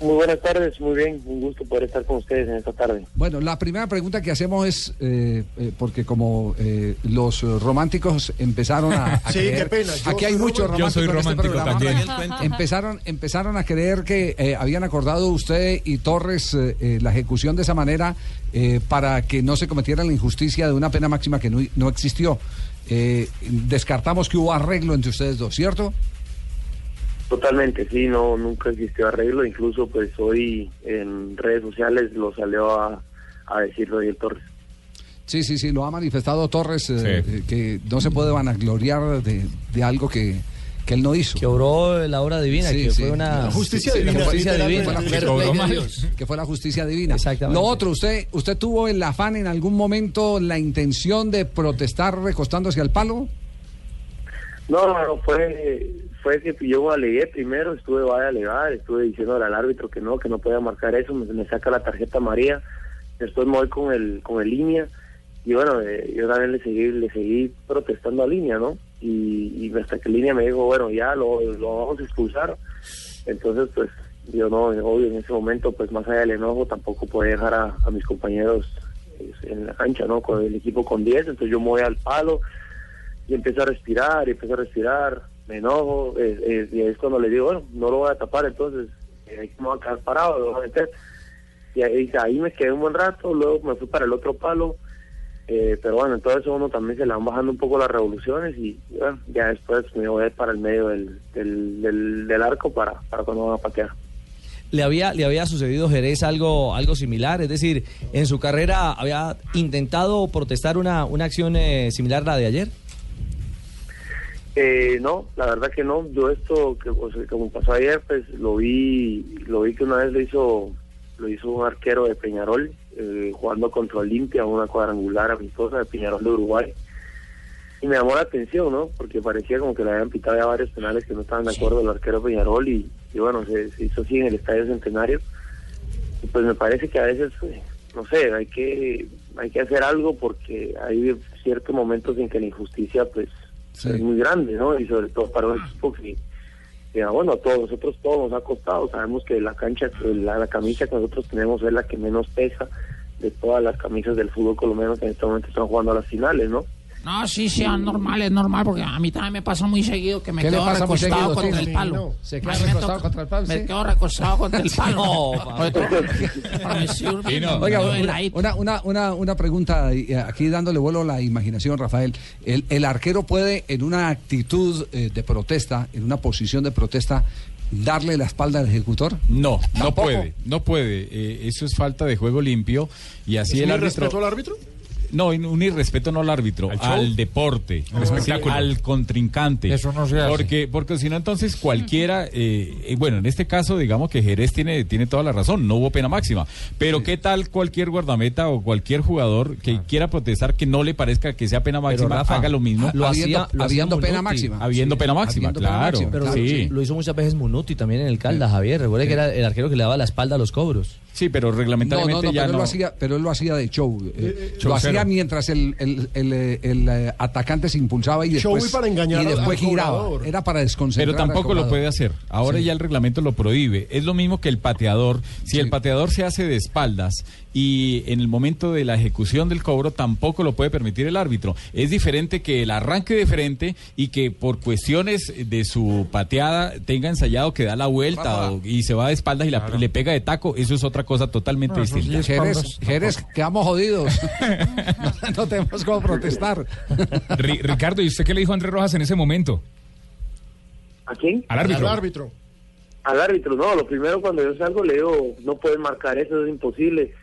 Muy buenas tardes, muy bien, un gusto poder estar con ustedes en esta tarde. Bueno, la primera pregunta que hacemos es, eh, eh, porque como eh, los románticos empezaron a, a Sí, creer- qué pena, yo aquí hay muchos romántico. románticos Yo soy en este romántico programa. también. Empezaron, empezaron a creer que eh, habían acordado usted y Torres eh, eh, la ejecución de esa manera eh, para que no se cometiera la injusticia de una pena máxima que no, no existió. Eh, descartamos que hubo arreglo entre ustedes dos, ¿cierto? Totalmente, sí, no, nunca existió arreglo, incluso pues hoy en redes sociales lo salió a, a decir Rodríguez Torres. Sí, sí, sí, lo ha manifestado Torres, eh, eh, que no se puede vanagloriar de, de algo que, que él no hizo. Que obró la obra divina, Sí, que sí. fue una La justicia sí, divina, La justicia divina. Fue la justicia que fue la justicia divina. Exactamente. Lo otro, usted, usted tuvo el afán en algún momento la intención de protestar recostándose al palo. No, no, fue, fue que yo alegué primero, estuve vaya a alegar, estuve diciendo al árbitro que no, que no podía marcar eso, me, me saca la tarjeta María, después me voy con el, con el línea, y bueno, eh, yo también le seguí, le seguí protestando a línea, ¿no? Y, y hasta que línea me dijo, bueno, ya lo, lo vamos a expulsar, entonces pues yo no, obvio en ese momento, pues más allá del enojo, tampoco podía dejar a, a mis compañeros eh, en la cancha, ¿no? Con el equipo con 10, entonces yo me voy al palo, y empiezo a respirar, y empiezo a respirar, me enojo, eh, eh, y es cuando le digo, bueno, no lo voy a tapar, entonces eh, ahí me voy a quedar parado, lo voy a meter. Y ahí, ahí me quedé un buen rato, luego me fui para el otro palo, eh, pero bueno, entonces uno también se le van bajando un poco las revoluciones y bueno, ya después me voy para el medio del, del, del, del arco para, para cuando van a patear. ¿Le había, ¿Le había sucedido Jerez algo, algo similar? Es decir, ¿en su carrera había intentado protestar una, una acción eh, similar a la de ayer? Eh, no, la verdad que no. Yo esto, que o sea, como pasó ayer, pues lo vi, lo vi que una vez lo hizo, lo hizo un arquero de Peñarol, eh, jugando contra Olimpia, una cuadrangular amistosa de Peñarol de Uruguay. Y me llamó la atención, ¿no? Porque parecía como que le habían pitado ya varios penales que no estaban de acuerdo el arquero Peñarol y, y bueno, se, se hizo así en el Estadio Centenario. Y pues me parece que a veces, eh, no sé, hay que, hay que hacer algo porque hay ciertos momentos en que la injusticia, pues, Es muy grande, ¿no? Y sobre todo para un equipo que, que, bueno, a todos nosotros todos nos ha costado. Sabemos que la cancha, la, la camisa que nosotros tenemos es la que menos pesa de todas las camisas del fútbol colombiano que en este momento están jugando a las finales, ¿no? No, sí, sí, es normal, es normal, porque a mí también me pasa muy seguido que me ¿Qué le quedo recostado contra el palo. ¿Se queda recostado contra el palo, Me quedo recostado contra el palo. Oiga, una, una, una, pregunta, eh, aquí dándole vuelo a la imaginación, Rafael. ¿El, el arquero puede, en una actitud eh, de protesta, en una posición de protesta, darle la espalda al ejecutor? No, no puede, no puede. Eh, eso es falta de juego limpio y así ¿Es el árbitro. respeto al árbitro? No, un irrespeto no al árbitro, al, deporte, sí, al contrincante. Eso no se hace. Porque, porque si no, entonces cualquiera, eh, eh, bueno, en este caso, digamos que Jerez tiene, tiene toda la razón, no hubo pena máxima. Pero ¿qué tal cualquier guardameta o cualquier jugador que quiera protestar que no le parezca que sea pena máxima, Rafa, haga lo mismo? lo habiendo hacía- lo pena máxima. Habiendo Sí, pena máxima, habiendo pena claro. máxima, Pero claro, sí. lo hizo muchas veces Munuti también en el Calda, Javier. Recuerde que era el arquero que le daba la espalda a los cobros. Sí, pero No, no, reglamentariamente no, ya pero, él no. lo hacía, pero él lo hacía de show. eh, lo hacía mientras el, el, el, eh, el, eh, atacante se impulsaba y después, y para engañar y después al giraba. cobrador. Era para desconcentrar Pero tampoco al lo puede hacer. Ahora Sí. ya el reglamento lo prohíbe. Es lo mismo que el pateador. Si Sí. el pateador se hace de espaldas y en el momento de la ejecución del cobro tampoco lo puede permitir el árbitro. Es diferente que el arranque de frente y que por cuestiones de su pateada tenga ensayado que da la vuelta o- y se va de espaldas y, la- y le pega de taco. Eso es otra cosa totalmente No, sí distinta. es Jerez, Jerez, quedamos jodidos. no, no tenemos cómo protestar. Ri- Ricardo, ¿y usted qué le dijo a Andrés Rojas en ese momento? ¿A quién? Al árbitro. Al árbitro. Al árbitro, no, lo primero cuando yo salgo le digo, no puedes marcar eso, es imposible.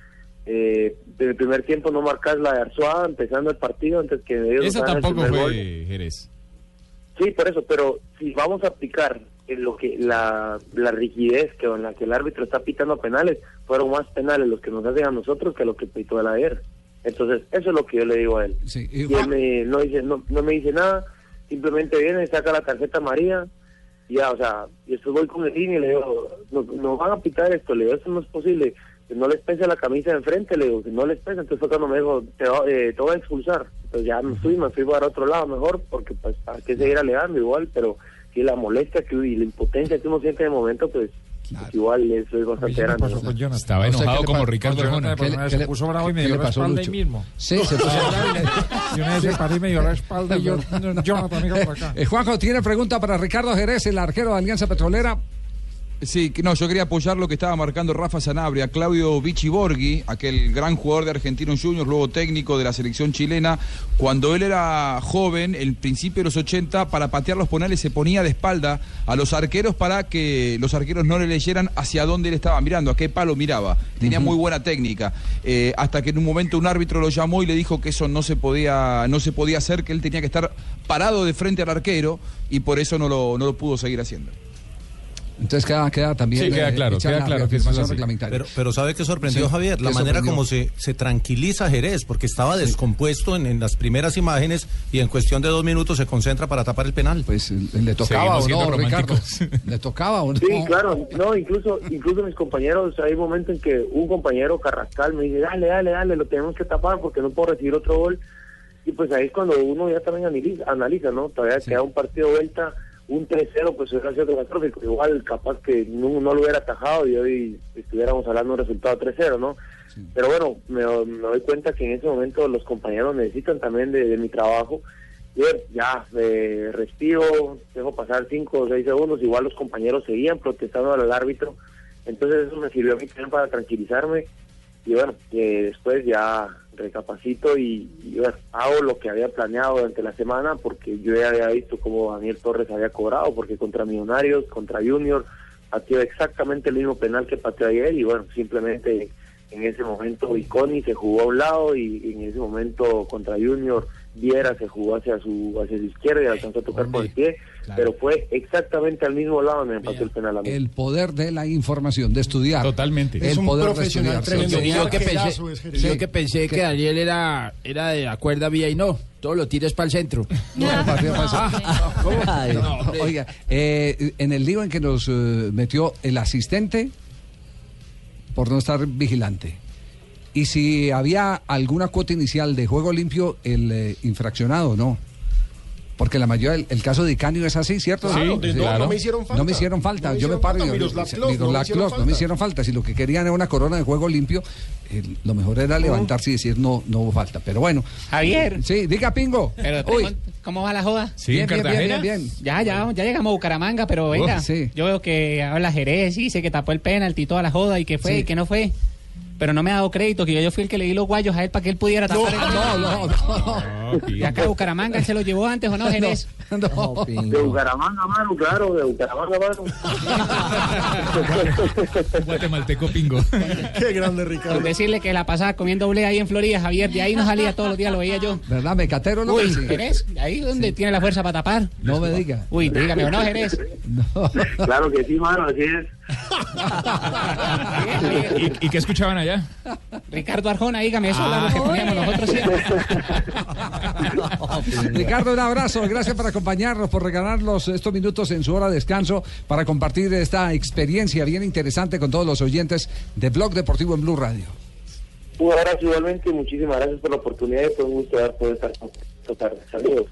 Eh, en el primer tiempo no marcas la de Arzuaga empezando el partido antes que ellos Esa el tampoco primer fue gol. Jerez. Sí, por eso, pero si vamos a aplicar en lo que la, la rigidez que en la que el árbitro está pitando penales, fueron más penales los que nos hacen a nosotros que lo que pitó el ayer. Entonces, eso es lo que yo le digo a él. Sí, y Y él me, no, dice, no, no me dice nada, simplemente viene, saca la tarjeta amarilla, y ya, o sea, y después voy con el línea y le digo, no, no van a pitar esto, le digo, eso no es posible, que no les pese la camisa de enfrente, le digo, que no les pese, entonces fue cuando me dijo, te, va- eh, te voy a expulsar, entonces ya me fui, me fui para otro lado mejor, porque pues para qué seguir alegando igual, pero si la molestia que y la impotencia que uno siente de momento, pues, pues igual eso es bastante grande. ¿no? Estaba ¿A usted enojado como Ricardo Arjona. ¿Qué le- qué le- puso bravo y me dio la pasó, espalda ahí mismo. Sí, se puso Y una vez se paró y me dio la espalda y yo, Jonathan, amigo, por acá. Eh, Juanjo, ¿tiene pregunta para Ricardo Jerez, el arquero de Alianza Petrolera? Sí, no, yo quería apoyar lo que estaba marcando Rafa Sanabria, Claudio Vichy Borghi, aquel gran jugador de Argentinos Juniors, luego técnico de la selección chilena. Cuando él era joven, en principio de los 80, para patear los penales se ponía de espalda a los arqueros para que los arqueros no le leyeran hacia dónde él estaba mirando, a qué palo miraba. Tenía muy buena técnica. Eh, hasta que en un momento un árbitro lo llamó y le dijo que eso no se podía, no se podía hacer, que él tenía que estar parado de frente al arquero y por eso no lo, no lo pudo seguir haciendo. Entonces queda, queda también. Sí, queda eh, claro, queda la claro que. Pero, pero ¿sabe qué sorprendió Sí, Javier? La ¿qué manera sorprendió? como se, se tranquiliza Jerez, porque estaba descompuesto en, en las primeras imágenes y en cuestión de dos minutos se concentra para tapar el penal. Pues eh, le tocaba Seguimos o no, Ricardo. Le tocaba o no. Sí, claro, no, incluso, incluso mis compañeros, hay momentos en que un compañero Carrascal me dice, dale, dale, dale, lo tenemos que tapar porque no puedo recibir otro gol. Y pues ahí es cuando uno ya también analiza, analiza ¿no? Todavía queda un partido de vuelta, un 3-0, pues hubiera sido catastrófico. Igual capaz que no, no lo hubiera atajado y hoy estuviéramos hablando de un resultado 3-0, ¿no? Pero bueno, me, me doy cuenta que en ese momento los compañeros necesitan también de, de mi trabajo. Y bueno, ya, eh, respiro, dejo pasar 5 o 6 segundos, igual los compañeros seguían protestando al árbitro. Entonces eso me sirvió a mí también para tranquilizarme. Y bueno, que después ya recapacito y, y, hago lo que había planeado durante la semana porque yo ya había visto cómo Daniel Torres había cobrado, porque contra Millonarios, contra Junior, pateó exactamente el mismo penal que pateó ayer y bueno, simplemente en ese momento Iconi se jugó a un lado y en ese momento contra Junior Viera se jugó hacia su hacia su izquierda y alcanzó a tocar por el pie, pero fue exactamente al mismo lado donde me el penal a mí. El poder de la información, de estudiar. Totalmente. El poder de estudiar. sí, sí. Y yo que pensé, es yo que, pensé que Daniel era, era de la cuerda vía y no, todos los tiros para el centro. No, oiga, eh, en el lío en que nos eh, metió el asistente por no estar vigilante. Y si había alguna cuota inicial de juego limpio, el eh, infraccionado, no. Porque la mayoría, el, el caso de Icanio es así, ¿cierto? Claro, Sí, no, claro. no me hicieron falta. No me hicieron falta. No me Yo me hicieron paro y no me hicieron no falta. hicieron falta. Si lo que querían era una corona de juego limpio, eh, lo mejor era levantarse y decir no, no hubo falta. Pero bueno. Javier. Sí, diga Pingo. Pero, Uy, ¿cómo va la joda? Sí, bien, en bien, bien, Cartagena. bien, bien. Ya, ya, ya llegamos a Bucaramanga, pero venga, sí. yo veo que habla Jerez y dice que tapó el penalti y toda la joda y que fue Sí. y que no fue. Pero no me ha dado crédito, que yo, yo fui el que le di los guayos a él para que él pudiera tapar el No, no, no. No, Y acá a Bucaramanga, ¿él se lo llevó antes o no, Jerez? no. no, De. Bucaramanga, mano, claro, de Bucaramanga, mano. Guatemalteco pingo. Qué grande, Por Ricardo. decirle que la pasaba comiendo doble ahí en Florida, Javier, de ahí no salía todos los días, lo veía yo. ¿Verdad? Mecatero no Uy. Jerez, ahí donde tiene la fuerza para tapar. No me diga. Uy, dígame, ¿o no, Jerez? No. Claro que sí, mano, así es. ¿Y, y qué escuchaban allá? Ricardo Arjona, dígame, eso es lo que poníamos nosotros siempre. Ricardo, un abrazo. Gracias por acompañarnos, por regalarnos estos minutos en su hora de descanso para compartir esta experiencia bien interesante con todos los oyentes de Blog Deportivo en Blue Radio. Igualmente muchísimas gracias por la oportunidad y fue un gusto podido estar con esta tarde. Saludos.